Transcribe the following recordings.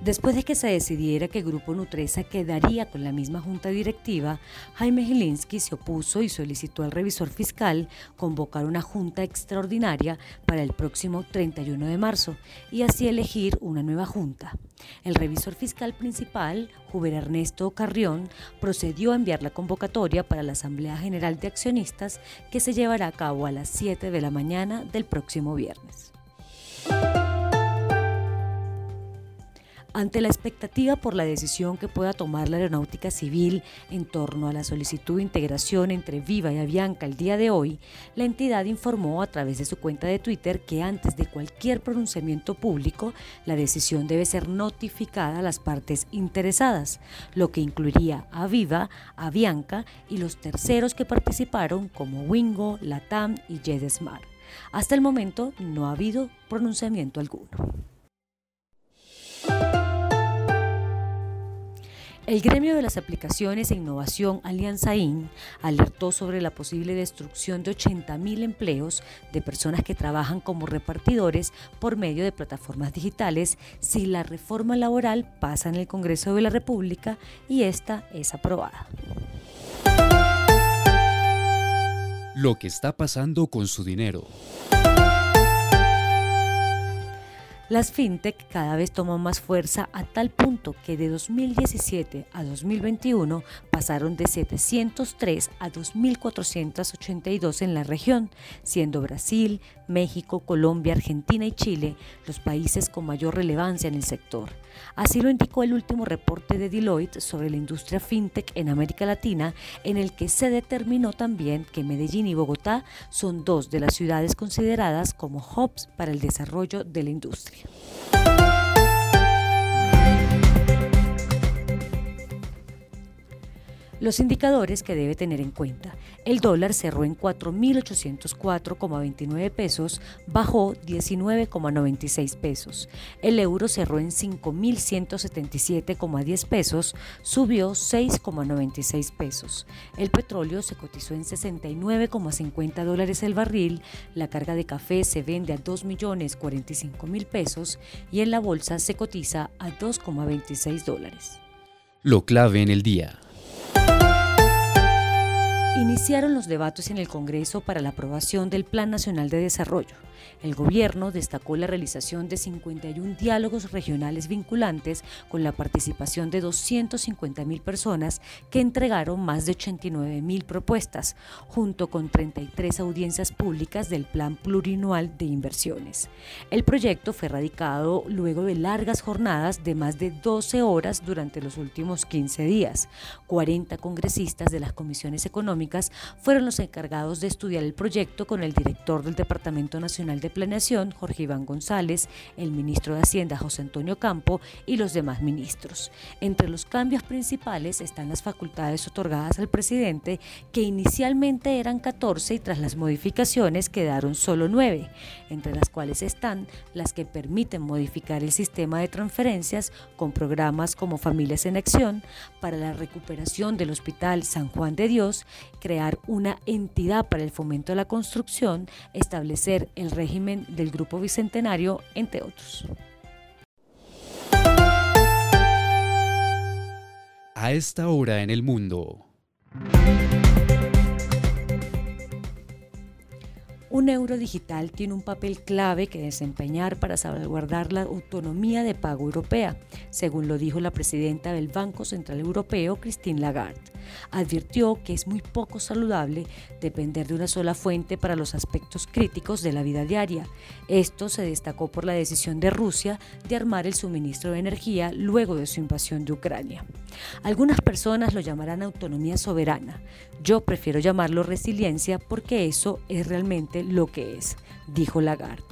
Después de que se decidiera que Grupo Nutresa quedaría con la misma junta directiva, Jaime Gilinski se opuso y solicitó al revisor fiscal convocar una junta extraordinaria para el próximo 31 de marzo y así elegir una nueva junta. El revisor fiscal principal, Juber Ernesto Carrión, procedió a enviar la convocatoria para la Asamblea General de Accionistas que se llevará a cabo a las 7 de la mañana del próximo viernes. Ante la expectativa por la decisión que pueda tomar la aeronáutica civil en torno a la solicitud de integración entre Viva y Avianca el día de hoy, la entidad informó a través de su cuenta de Twitter que antes de cualquier pronunciamiento público, la decisión debe ser notificada a las partes interesadas, lo que incluiría a Viva, Avianca y los terceros que participaron como Wingo, Latam y JetSmart. Hasta el momento no ha habido pronunciamiento alguno. El gremio de las aplicaciones e innovación Alianza IN alertó sobre la posible destrucción de 80.000 empleos de personas que trabajan como repartidores por medio de plataformas digitales si la reforma laboral pasa en el Congreso de la República y esta es aprobada. Lo que está pasando con su dinero. Las fintech cada vez toman más fuerza a tal punto que de 2017 a 2021 pasaron de 703 a 2.482 en la región, siendo Brasil, México, Colombia, Argentina y Chile los países con mayor relevancia en el sector. Así lo indicó el último reporte de Deloitte sobre la industria fintech en América Latina, en el que se determinó también que Medellín y Bogotá son dos de las ciudades consideradas como hubs para el desarrollo de la industria. Los indicadores que debe tener en cuenta. El dólar cerró en 4.804,29 pesos, bajó 19,96 pesos. El euro cerró en 5.177,10 pesos, subió 6,96 pesos. El petróleo se cotizó en 69,50 dólares el barril. La carga de café se vende a 2.045.000 pesos y en la bolsa se cotiza a 2,26 dólares. Lo clave en el día. Iniciaron los debates en el Congreso para la aprobación del Plan Nacional de Desarrollo. El gobierno destacó la realización de 51 diálogos regionales vinculantes con la participación de 250 mil personas que entregaron más de 89 mil propuestas, junto con 33 audiencias públicas del Plan Plurianual de Inversiones. El proyecto fue radicado luego de largas jornadas de más de 12 horas durante los últimos 15 días. 40 congresistas de las comisiones económicas fueron los encargados de estudiar el proyecto con el director del Departamento Nacional de Planeación, Jorge Iván González, el ministro de Hacienda, José Antonio Campo, y los demás ministros. Entre los cambios principales están las facultades otorgadas al presidente, que inicialmente eran 14 y tras las modificaciones quedaron solo 9, entre las cuales están las que permiten modificar el sistema de transferencias con programas como Familias en Acción para la recuperación del Hospital San Juan de Dios, crear una entidad para el fomento de la construcción, establecer el régimen del Grupo Bicentenario, entre otros. A esta hora en el mundo. Un euro digital tiene un papel clave que desempeñar para salvaguardar la autonomía de pago europea, según lo dijo la presidenta del Banco Central Europeo, Christine Lagarde. Advirtió que es muy poco saludable depender de una sola fuente para los aspectos críticos de la vida diaria. Esto se destacó por la decisión de Rusia de armar el suministro de energía luego de su invasión de Ucrania. Algunas personas lo llamarán autonomía soberana. Yo prefiero llamarlo resiliencia porque eso es realmente lo que es, dijo Lagarde.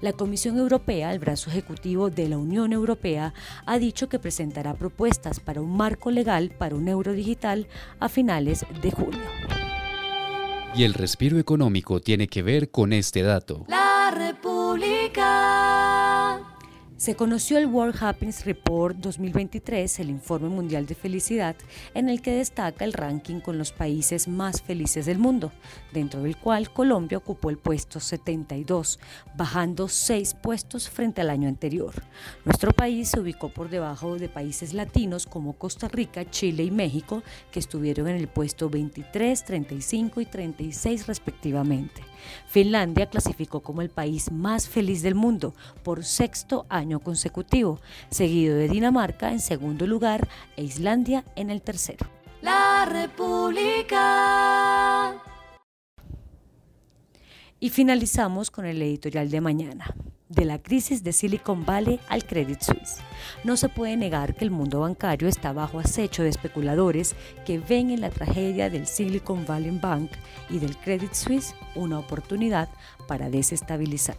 La Comisión Europea, el brazo ejecutivo de la Unión Europea, ha dicho que presentará propuestas para un marco legal para un euro digital a finales de junio. Y el respiro económico tiene que ver con este dato. La Se conoció el World Happiness Report 2023, el informe mundial de felicidad, en el que destaca el ranking con los países más felices del mundo, dentro del cual Colombia ocupó el puesto 72, bajando seis puestos frente al año anterior. Nuestro país se ubicó por debajo de países latinos como Costa Rica, Chile y México, que estuvieron en el puesto 23, 35 y 36 respectivamente. Finlandia clasificó como el país más feliz del mundo por sexto año consecutivo, seguido de Dinamarca en segundo lugar e Islandia en el tercero. La República. Y finalizamos con el editorial de mañana. De la crisis de Silicon Valley al Credit Suisse. No se puede negar que el mundo bancario está bajo acecho de especuladores que ven en la tragedia del Silicon Valley Bank y del Credit Suisse una oportunidad para desestabilizar.